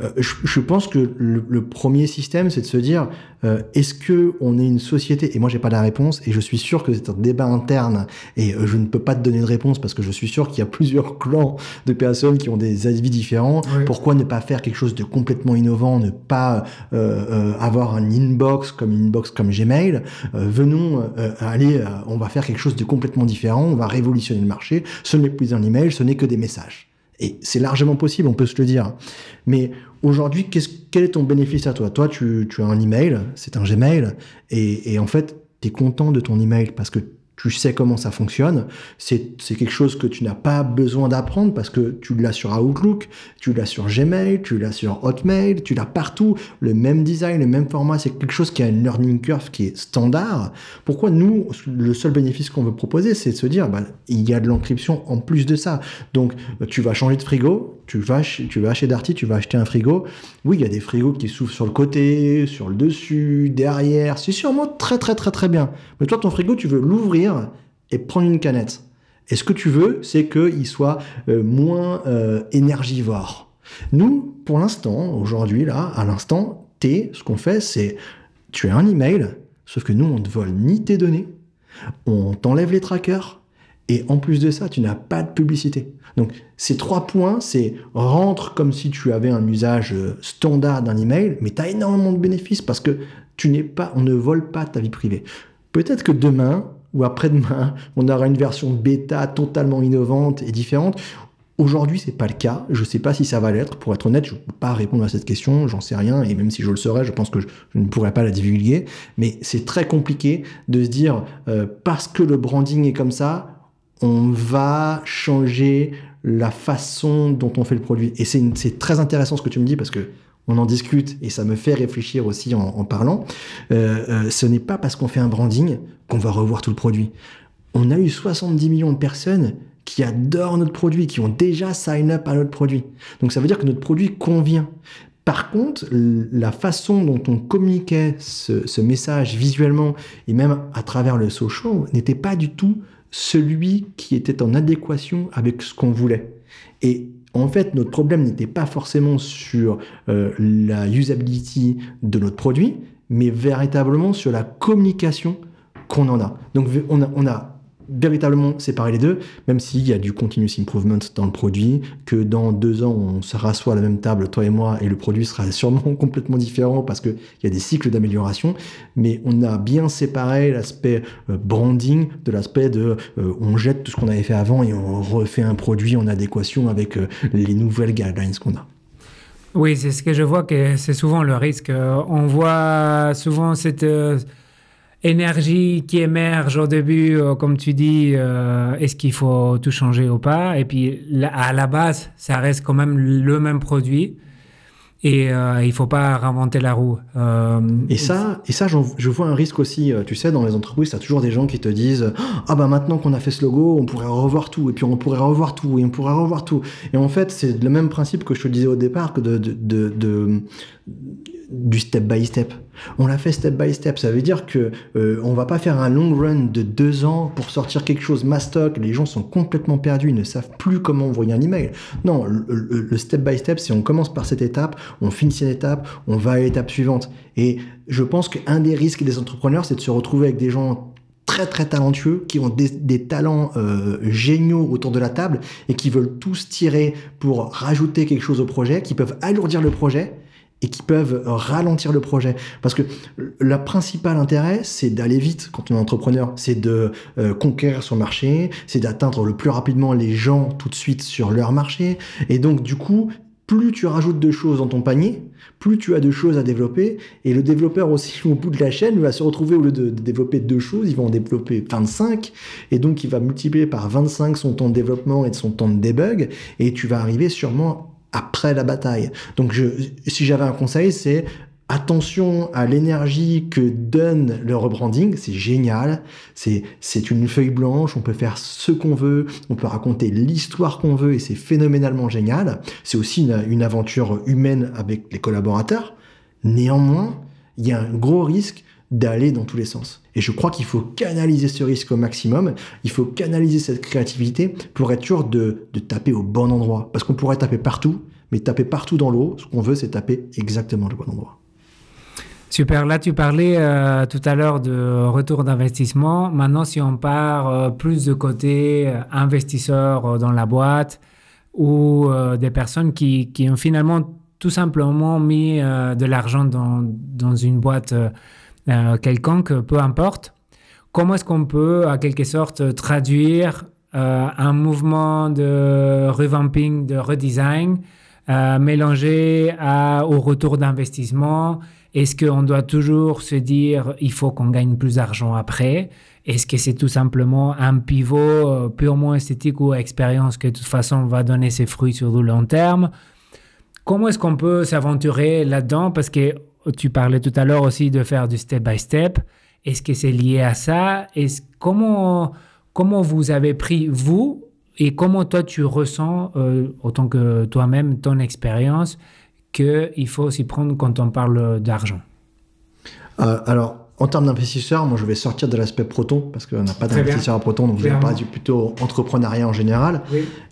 [SPEAKER 2] Euh, je, pense que le, le premier système c'est de se dire euh, est-ce que on est une société Et moi, j'ai pas la réponse, et je suis sûr que c'est un débat interne, et euh, je ne peux pas te donner de réponse parce que je suis sûr qu'il y a plusieurs clans de personnes qui ont des avis différents. Pourquoi ne pas faire quelque chose de complètement innovant, ne pas euh, avoir un inbox comme une inbox comme Gmail? Venons, allez, on va faire quelque chose de complètement différent, on va révolutionner le marché. Ce n'est plus un email, ce n'est que des messages. Et c'est largement possible, on peut se le dire. Mais aujourd'hui, quel est ton bénéfice à toi? Toi, tu, as un email, c'est un Gmail, et, et en fait, tu es content de ton email parce que tu sais comment ça fonctionne. C'est quelque chose que tu n'as pas besoin d'apprendre parce que tu l'as sur Outlook, tu l'as sur Gmail, tu l'as sur Hotmail, tu l'as partout. Le même design, le même format, c'est quelque chose qui a une learning curve qui est standard. Pourquoi nous, le seul bénéfice qu'on veut proposer, c'est de se dire, bah, il y a de l'encryption en plus de ça. Donc, tu vas changer de frigo, tu vas, tu vas Darty, tu vas acheter un frigo. Oui, il y a des frigos qui s'ouvrent sur le côté, sur le dessus, derrière. C'est sûrement très, très, très, très bien. Mais toi, ton frigo, tu veux l'ouvrir et prendre une canette. Et ce que tu veux, c'est qu'il soit euh, moins euh, énergivore. Nous, pour l'instant, aujourd'hui, là, à l'instant T, ce qu'on fait, c'est tu as un email, sauf que nous, on ne vole ni tes données, on t'enlève les trackers, et en plus de ça, tu n'as pas de publicité. Donc, ces trois points, c'est rentre comme si tu avais un usage euh, standard d'un email, mais tu as énormément de bénéfices parce que tu n'es pas, on ne vole pas ta vie privée. Peut-être que demain, ou après-demain, on aura une version bêta totalement innovante et différente. Aujourd'hui, c'est pas le cas. Je sais pas si ça va l'être. Pour être honnête, je peux pas répondre à cette question. J'en sais rien. Et même si je le saurais, je pense que je, ne pourrais pas la divulguer. Mais c'est très compliqué de se dire euh, parce que le branding est comme ça, on va changer la façon dont on fait le produit. Et c'est très intéressant ce que tu me dis parce que on en discute et ça me fait réfléchir aussi en, parlant. Euh, euh, ce n'est pas parce qu'on fait un branding qu'on va revoir tout le produit. On a eu 70 millions de personnes qui adorent notre produit, qui ont déjà sign up à notre produit. Donc ça veut dire que notre produit convient. Par contre, la façon dont on communiquait ce, message visuellement et même à travers le social n'était pas du tout celui qui était en adéquation avec ce qu'on voulait. Et en fait, notre problème n'était pas forcément sur euh, la usability de notre produit, mais véritablement sur la communication qu'on en a. Donc on a, on a véritablement séparer les deux, même s'il y a du continuous improvement dans le produit, que dans deux ans, on se rassoit à la même table, toi et moi, et le produit sera sûrement complètement différent parce qu'il y a des cycles d'amélioration, mais on a bien séparé l'aspect euh, branding de l'aspect de euh, on jette tout ce qu'on avait fait avant et on refait un produit en adéquation avec euh, les nouvelles guidelines qu'on a.
[SPEAKER 1] Oui, c'est ce que je vois que c'est souvent le risque. On voit souvent cette énergie qui émerge au début, euh, comme tu dis, euh, est-ce qu'il faut tout changer ou pas? Et puis à la base, ça reste quand même le même produit. Et euh, il faut pas réinventer la roue.
[SPEAKER 2] et ça, et ça je vois un risque aussi. Tu sais, dans les entreprises, tu as toujours des gens qui te disent Ah bah maintenant qu'on a fait ce logo, on pourrait revoir tout. Et puis on pourrait revoir tout. Et on pourrait revoir tout. Et en fait, c'est le même principe que je te disais au départ que de du step by step. On l'a fait step by step. Ça veut dire que euh, on va pas faire un long run de deux ans pour sortir quelque chose mastoc. Les gens sont complètement perdus, ils ne savent plus comment envoyer un email. Non, le, step by step, c'est on commence par cette étape, on finit cette étape, on va à l'étape suivante. Et je pense qu'un des risques des entrepreneurs, c'est de se retrouver avec des gens très très talentueux, qui ont des, talents euh, géniaux autour de la table et qui veulent tous tirer pour rajouter quelque chose au projet, qui peuvent alourdir le projet et qui peuvent ralentir le projet. Parce que le principal intérêt, c'est d'aller vite quand on est entrepreneur, c'est de euh, conquérir son marché, c'est d'atteindre le plus rapidement les gens tout de suite sur leur marché. Et donc, du coup, plus tu rajoutes de choses dans ton panier, plus tu as de choses à développer. Et le développeur aussi, au bout de la chaîne, va se retrouver, au lieu de, développer deux choses, il va en développer 25. Et donc, il va multiplier par 25 son temps de développement et son temps de debug. Et tu vas arriver sûrement après la bataille. Donc si j'avais un conseil, c'est attention à l'énergie que donne le rebranding, c'est génial, c'est, c'est une feuille blanche, on peut faire ce qu'on veut, on peut raconter l'histoire qu'on veut et c'est phénoménalement génial. C'est aussi une, une aventure humaine avec les collaborateurs. Néanmoins, il y a un gros risque d'aller dans tous les sens. Et je crois qu'il faut canaliser ce risque au maximum, il faut canaliser cette créativité pour être sûr de, taper au bon endroit. Parce qu'on pourrait taper partout, mais taper partout dans l'eau, ce qu'on veut, c'est taper exactement le bon endroit.
[SPEAKER 1] Super, là tu parlais euh, tout à l'heure de retour d'investissement. Maintenant, si on part euh, plus de côté euh, investisseurs dans la boîte ou des personnes qui, qui, ont finalement tout simplement mis de l'argent dans, dans, une boîte euh, quelconque, peu importe. Comment est-ce qu'on peut, à quelque sorte, traduire euh, un mouvement de revamping, de redesign, euh, mélangé au retour d'investissement? Est-ce qu'on doit toujours se dire il faut qu'on gagne plus d'argent après? Est-ce que c'est tout simplement un pivot purement esthétique ou expérience que de toute façon va donner ses fruits sur le long terme? Comment est-ce qu'on peut s'aventurer là-dedans? Parce que tu parlais tout à l'heure aussi de faire du step by step. Est-ce que c'est lié à ça? Est-ce, comment, comment vous avez pris, vous, et comment toi tu ressens, euh, autant que toi-même, ton expérience, qu'il faut s'y prendre quand on parle d'argent?
[SPEAKER 2] Euh, Alors, en termes d'investisseurs, moi je vais sortir de l'aspect Proton parce qu'on n'a pas d'investisseurs à Proton, donc je vais parler plutôt entrepreneuriat en général.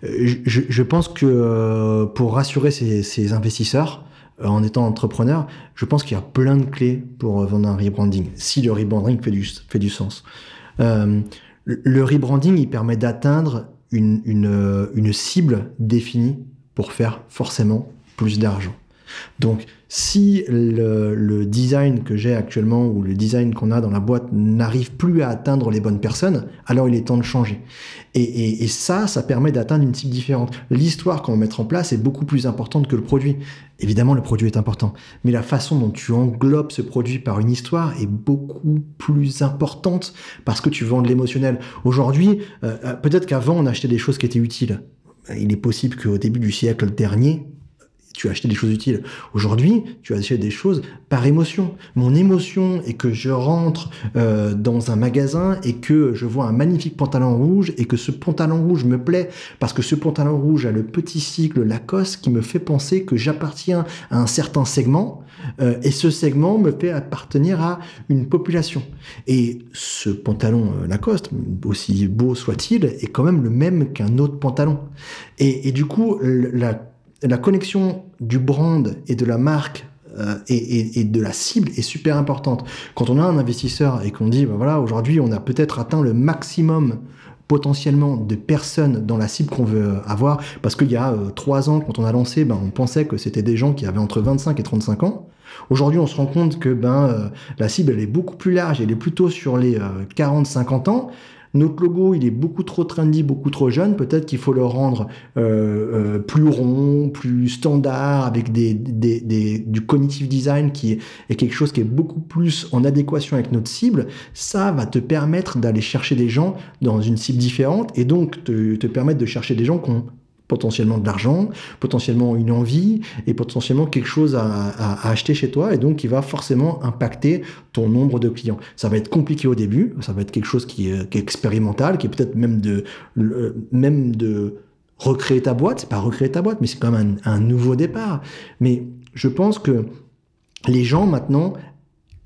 [SPEAKER 2] Euh, je, pense que pour rassurer ces investisseurs, en étant entrepreneur, je pense qu'il y a plein de clés pour euh, vendre un rebranding, si le rebranding fait du, fait du sens. Euh, le rebranding, il permet d'atteindre une, une, une, cible définie pour faire forcément plus d'argent. Donc, si le, design que j'ai actuellement ou le design qu'on a dans la boîte n'arrive plus à atteindre les bonnes personnes, alors il est temps de changer. Et, ça, ça permet d'atteindre une cible différente. L'histoire qu'on va mettre en place est beaucoup plus importante que le produit. Évidemment, le produit est important, mais la façon dont tu englobes ce produit par une histoire est beaucoup plus importante parce que tu vends de l'émotionnel. Aujourd'hui, euh, euh, peut-être qu'avant on achetait des choses qui étaient utiles. Il est possible qu'au début du siècle dernier, tu as acheté des choses utiles. Aujourd'hui, tu as acheté des choses par émotion. Mon émotion est que je rentre euh, dans un magasin et que je vois un magnifique pantalon rouge et que ce pantalon rouge me plaît parce que ce pantalon rouge a le petit cycle Lacoste qui me fait penser que j'appartiens à un certain segment euh, et ce segment me fait appartenir à une population. Et ce pantalon euh, Lacoste, aussi beau soit-il, est quand même le même qu'un autre pantalon. Et, du coup, la connexion du brand et de la marque euh, et, de la cible est super importante. Quand on a un investisseur et qu'on dit, bah voilà, aujourd'hui, on a peut-être atteint le maximum potentiellement de personnes dans la cible qu'on veut avoir, parce qu'il y a euh, trois ans, quand on a lancé, ben, on pensait que c'était des gens qui avaient entre 25 et 35 ans. Aujourd'hui, on se rend compte que ben, euh, la cible, elle est beaucoup plus large, elle est plutôt sur les 40-50 ans, notre logo, il est beaucoup trop trendy, beaucoup trop jeune. Peut-être qu'il faut le rendre euh, euh, plus rond, plus standard, avec du cognitive design qui est, quelque chose qui est beaucoup plus en adéquation avec notre cible. Ça va te permettre d'aller chercher des gens dans une cible différente et donc te permettre de chercher des gens qui ont potentiellement de l'argent, potentiellement une envie et potentiellement quelque chose à, acheter chez toi et donc qui va forcément impacter ton nombre de clients. Ça va être compliqué au début, ça va être quelque chose qui est, expérimental, qui est peut-être même de, même de recréer ta boîte, c'est pas recréer ta boîte, mais c'est quand même un, nouveau départ. Mais je pense que les gens maintenant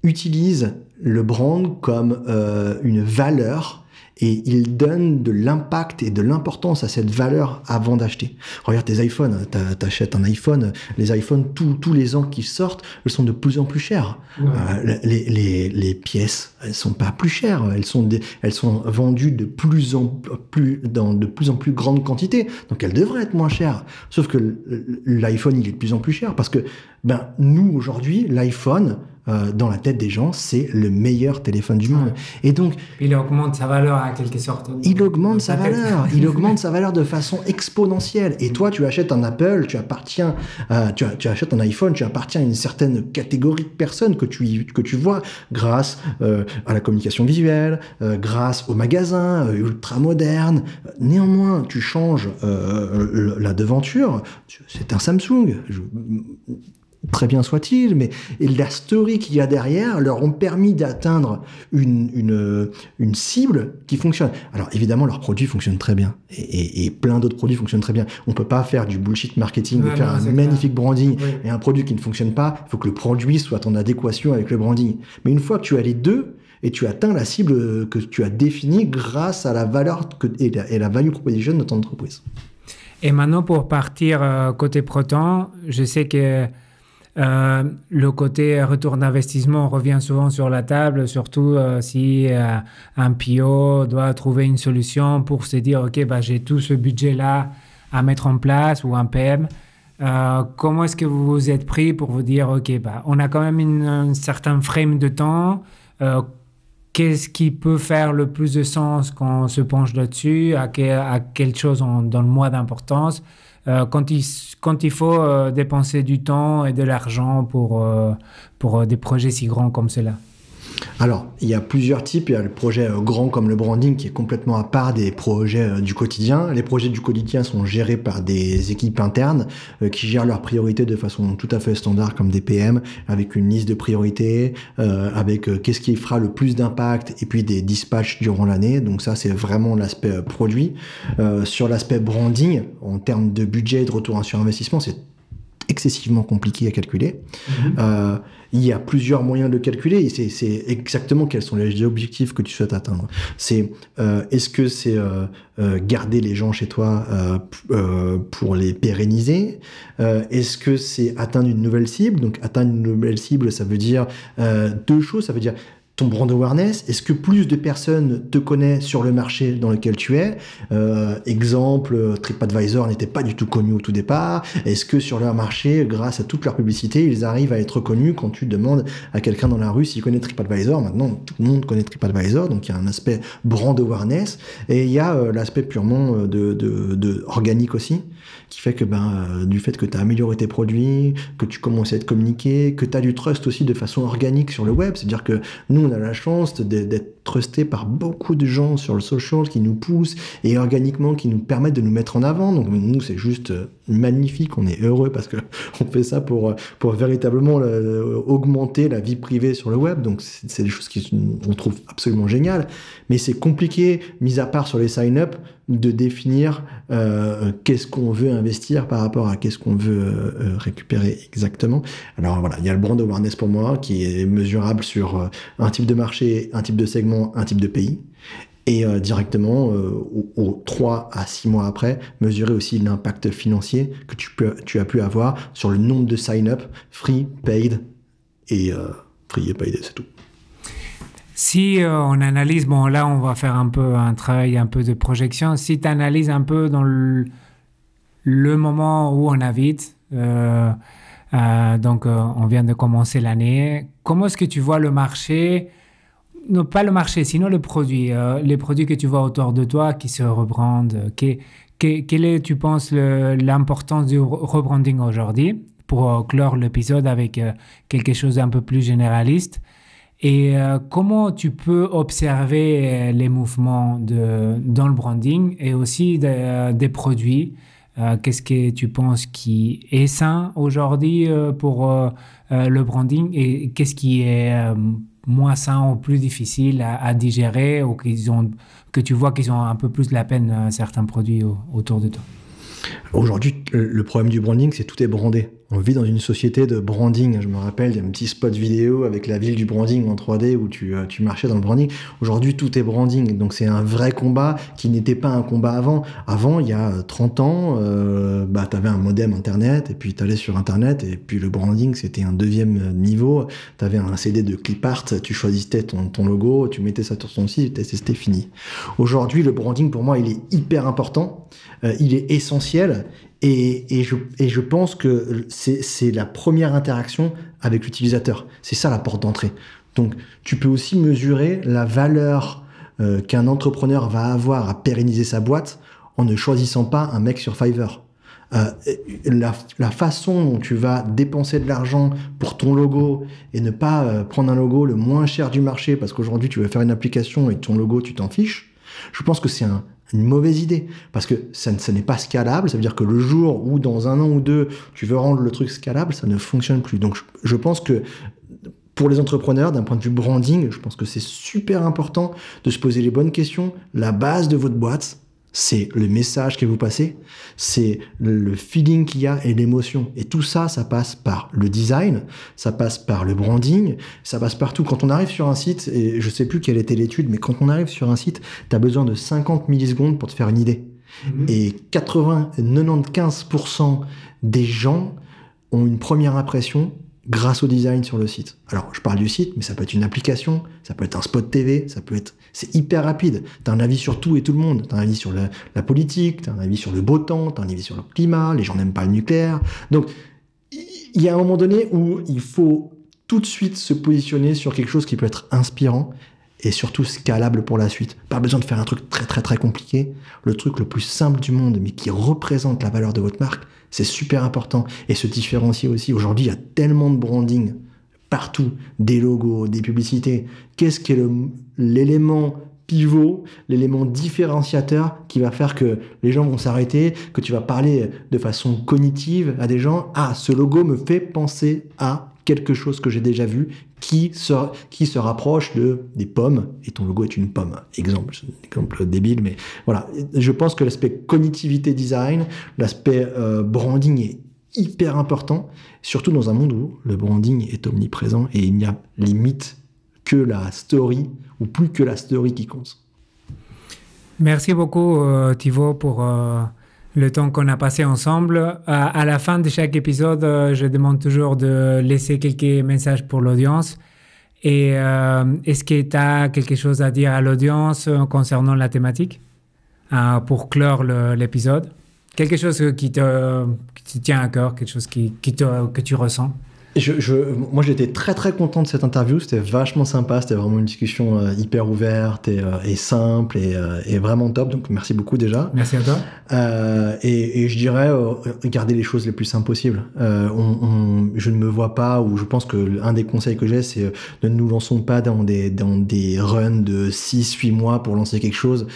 [SPEAKER 2] utilisent le brand comme euh, une valeur et il donne de l'impact et de l'importance à cette valeur avant d'acheter. Regarde tes iPhones, t'achètes un iPhone, les iPhones, tous les ans qui sortent, elles sont de plus en plus chères. Euh, les, les, les, pièces, elles sont pas plus chères, elles sont, des, elles sont vendues de plus en plus, dans de plus en plus grande quantité, donc elles devraient être moins chères. Sauf que l'iPhone, il est de plus en plus cher parce que ben, nous, aujourd'hui, l'iPhone, euh, dans la tête des gens, c'est le meilleur téléphone du monde. Et donc,
[SPEAKER 1] il augmente sa valeur à quelque sorte.
[SPEAKER 2] Il augmente sa valeur. il augmente sa valeur de façon exponentielle. Et toi, tu achètes un Apple, tu appartiens, euh, tu, tu, achètes un iPhone, tu appartiens à une certaine catégorie de personnes que tu que tu vois grâce euh, à la communication visuelle, grâce au magasin ultra moderne. Néanmoins, tu changes la devanture. C'est un Samsung. Je, très bien soit-il, mais la story qu'il y a derrière leur ont permis d'atteindre une, une, une, cible qui fonctionne. Alors évidemment, leurs produits fonctionnent très bien, et, et, plein d'autres produits fonctionnent très bien. On peut pas faire du bullshit marketing, faire un magnifique branding et un produit qui ne fonctionne pas. Il faut que le produit soit en adéquation avec le branding. Mais une fois que tu as les deux, et tu atteins la cible que tu as définie grâce à la valeur que, et, la, et la value proposition de ton entreprise.
[SPEAKER 1] Et maintenant, pour partir euh, côté Proton, je sais que euh, le côté retour d'investissement revient souvent sur la table, surtout euh, si euh, un PO doit trouver une solution pour se dire, OK, bah, j'ai tout ce budget-là à mettre en place ou un PM. comment est-ce que vous vous êtes pris pour vous dire, OK, bah, on a quand même une, un certain frame de temps Qu'est-ce qui peut faire le plus de sens quand on se penche là-dessus à, à, quelle chose on donne moins d'importance euh, quand, il, faut euh, dépenser du temps et de l'argent pour, euh, pour des projets si grands comme cela
[SPEAKER 2] alors, il y a plusieurs types. Il y a le projet euh, grand comme le branding qui est complètement à part des projets euh, du quotidien. Les projets du quotidien sont gérés par des équipes internes euh, qui gèrent leurs priorités de façon tout à fait standard comme des PM, avec une liste de priorités, avec qu'est-ce qui fera le plus d'impact et puis des dispatchs durant l'année. Donc ça, c'est vraiment l'aspect produit. sur l'aspect branding, en termes de budget et de retour sur investissement, c'est excessivement compliqué à calculer. Mhm. Euh, il y a plusieurs moyens de calculer c'est exactement quels sont les objectifs que tu souhaites atteindre. C'est euh, est-ce que c'est euh, garder les gens chez toi pour les pérenniser? Est-ce que c'est atteindre une nouvelle cible? Donc atteindre une nouvelle cible, ça veut dire deux choses. Ça veut dire ton brand awareness. Est-ce que plus de personnes te connaissent sur le marché dans lequel tu es? Euh, Exemple, TripAdvisor n'était pas du tout connu au tout départ. Est-ce que sur leur marché, grâce à toute leur publicité, ils arrivent à être connus quand tu demandes à quelqu'un dans la rue s'il connaît TripAdvisor? Maintenant, tout le monde connaît TripAdvisor, donc il y a un aspect brand awareness. Et il y a euh, l'aspect purement euh, de, de, de, organique aussi qui fait que ben, euh, du fait que tu as amélioré tes produits, que tu commences à être communiqué, que tu as du trust aussi de façon organique sur le web. C'est-à-dire que nous, on a la chance d'être trusté par beaucoup de gens sur le social qui nous poussent et organiquement qui nous permettent de nous mettre en avant. Donc nous, c'est juste euh, magnifique. On est heureux parce que on fait ça pour, pour véritablement augmenter la vie privée sur le web. Donc c'est des choses qu'on trouve absolument géniales. Mais c'est compliqué, mis à part sur les sign-up, de définir euh, qu'est-ce qu'on veut investir par rapport à qu'est-ce qu'on veut euh, euh, récupérer exactement. Alors voilà, il y a le brand awareness pour moi qui est mesurable sur un type de marché, un type de segment, un type de pays. Et directement, aux, 3 à 6 mois après, mesurer aussi l'impact financier que tu, peux, tu as pu avoir sur le nombre de sign-up, free, paid, et free et paid, c'est tout.
[SPEAKER 1] Si euh, on analyse, bon là on va faire un peu un travail un peu de projection, si tu analyses un peu dans le, moment où on habite, euh, euh, donc on vient de commencer l'année, comment est-ce que tu vois le marché non pas le marché, sinon le produit, les produits que tu vois autour de toi qui se rebrandent. quelle est, tu penses, l'importance du rebranding aujourd'hui pour clore l'épisode avec quelque chose d'un peu plus généraliste? Et euh, comment tu peux observer euh, les mouvements de, dans le branding et aussi euh, des produits? Qu'est-ce que tu penses qui est sain aujourd'hui pour le branding et qu'est-ce qui est moins sain ou plus difficile à, digérer ou ont, que tu vois qu'ils ont un peu plus de la peine certains produits autour de toi
[SPEAKER 2] Aujourd'hui, le problème du branding, c'est tout est brandé. On vit dans une société de branding. Je me rappelle, il y a un petit spot vidéo avec la ville du branding en 3D où tu, euh, tu marchais dans le branding. Aujourd'hui, tout est branding. Donc, c'est un vrai combat qui n'était pas un combat avant. Avant, il y a 30 ans, euh, bah, tu avais un modem Internet et puis tu allais sur Internet et puis le branding, c'était un deuxième niveau. Tu avais un CD de clip art, tu choisissais ton, ton logo, tu mettais ça sur ton site c'était fini. Aujourd'hui, le branding, pour moi, il est hyper important. Euh, il est essentiel et, je, et, je, pense que c'est la première interaction avec l'utilisateur. C'est ça la porte d'entrée. Donc, tu peux aussi mesurer la valeur euh, qu'un entrepreneur va avoir à pérenniser sa boîte en ne choisissant pas un mec sur Fiverr. Euh, la, la, façon dont tu vas dépenser de l'argent pour ton logo et ne pas euh, prendre un logo le moins cher du marché parce qu'aujourd'hui tu veux faire une application et ton logo tu t'en fiches, je pense que c'est un, une mauvaise idée parce que ça, n'est pas scalable. Ça veut dire que le jour où dans un an ou deux tu veux rendre le truc scalable, ça ne fonctionne plus. Donc je, pense que pour les entrepreneurs, d'un point de vue branding, je pense que c'est super important de se poser les bonnes questions. La base de votre boîte, c'est le message que vous passez, c'est le feeling qu'il y a et l'émotion. Et tout ça, ça passe par le design, ça passe par le branding, ça passe partout. Quand on arrive sur un site, et je sais plus quelle était l'étude, mais quand on arrive sur un site, tu as besoin de 50 millisecondes pour te faire une idée. Mhm. Et 80, 95% des gens ont une première impression grâce au design sur le site. Alors, je parle du site, mais ça peut être une application, ça peut être un spot TV, ça peut être... C'est hyper rapide. Tu as un avis sur tout et tout le monde. Tu as un avis sur la, politique, tu as un avis sur le beau temps, tu as un avis sur le climat, les gens n'aiment pas le nucléaire. Donc, il y a un moment donné où il faut tout de suite se positionner sur quelque chose qui peut être inspirant et surtout scalable pour la suite. Pas besoin de faire un truc très très très compliqué. Le truc le plus simple du monde, mais qui représente la valeur de votre marque, c'est super important. Et se différencier aussi. Aujourd'hui, il y a tellement de branding partout, des logos, des publicités. Qu'est-ce qui est l'élément pivot, l'élément différenciateur qui va faire que les gens vont s'arrêter, que tu vas parler de façon cognitive à des gens? Ah, ce logo me fait penser à quelque chose que j'ai déjà vu qui se, qui se rapproche de des pommes et ton logo est une pomme. Exemple, exemple débile, mais voilà. Je pense que l'aspect cognitivité design, l'aspect euh, branding est hyper important, surtout dans un monde où le branding est omniprésent et il n'y a limite que la story ou plus que la story qui compte.
[SPEAKER 1] Merci beaucoup euh, Thibaut pour euh, le temps qu'on a passé ensemble. À, la fin de chaque épisode, euh, je demande toujours de laisser quelques messages pour l'audience. Et est-ce que tu as quelque chose à dire à l'audience concernant la thématique pour clore l'épisode? Quelque chose qui te, tient à cœur, quelque chose qui te, que tu ressens?
[SPEAKER 2] Je, moi, j'étais très très content de cette interview. C'était vachement sympa. C'était vraiment une discussion euh, hyper ouverte et, euh, et simple et, euh, et, vraiment top. Donc, merci beaucoup déjà.
[SPEAKER 1] Merci à toi.
[SPEAKER 2] Et, et, je dirais, garder les choses les plus simples possibles. On, je ne me vois pas, ou je pense que un des conseils que j'ai, c'est ne nous lançons pas dans des, dans des runs de 6-8 mois pour lancer quelque chose.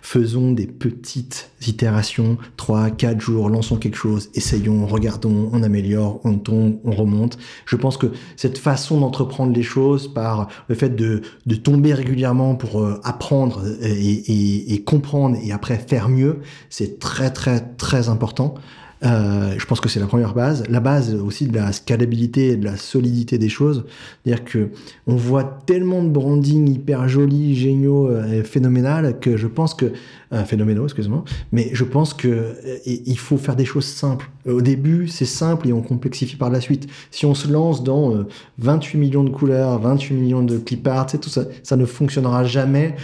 [SPEAKER 2] faisons des petites itérations, 3-4 jours, lançons quelque chose, essayons, regardons, on améliore, on tombe, on remonte monte. Je pense que cette façon d'entreprendre les choses par le fait de, de tomber régulièrement pour euh, apprendre et, et, comprendre et après faire mieux, c'est très très très important. Euh, je pense que c'est la première base. La base aussi de la scalabilité et de la solidité des choses. C'est-à-dire que on voit tellement de branding hyper jolis, géniaux euh, phénoménal que je pense que euh, phénoménaux, excuse-moi, mais je pense que euh, il faut faire des choses simples. Au début, c'est simple et on complexifie par la suite. Si on se lance dans 28 millions de couleurs, 28 millions de clip tout ça, ça ne fonctionnera jamais.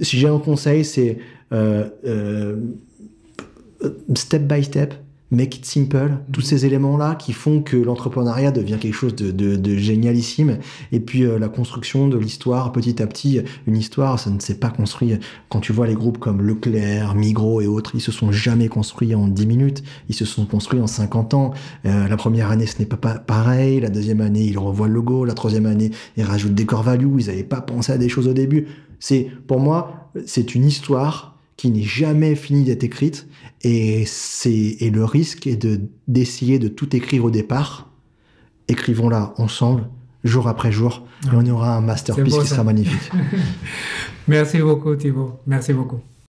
[SPEAKER 2] Si j'ai un conseil, c'est step by step make it simple, tous ces éléments-là qui font que l'entrepreneuriat devient quelque chose de, de, de génialissime. Et puis euh, la construction de l'histoire petit à petit, une histoire, ça ne s'est pas construit. Quand tu vois les groupes comme Leclerc, Migros et autres, ils se sont jamais construits en 10 minutes, ils se sont construits en 50 ans. Euh, la première année, ce n'est pas, pareil. La deuxième année, ils revoient le logo. La troisième année, ils rajoutent des core value. Ils n'avaient pas pensé à des choses au début. C'est, pour moi, c'est une histoire qui n'est jamais finie d'être écrite et, c'est, et le risque est de, d'essayer de tout écrire au départ. Écrivons-la ensemble, jour après jour, et on aura un masterpiece qui sera magnifique.
[SPEAKER 1] Merci beaucoup, Thibaut. Merci beaucoup.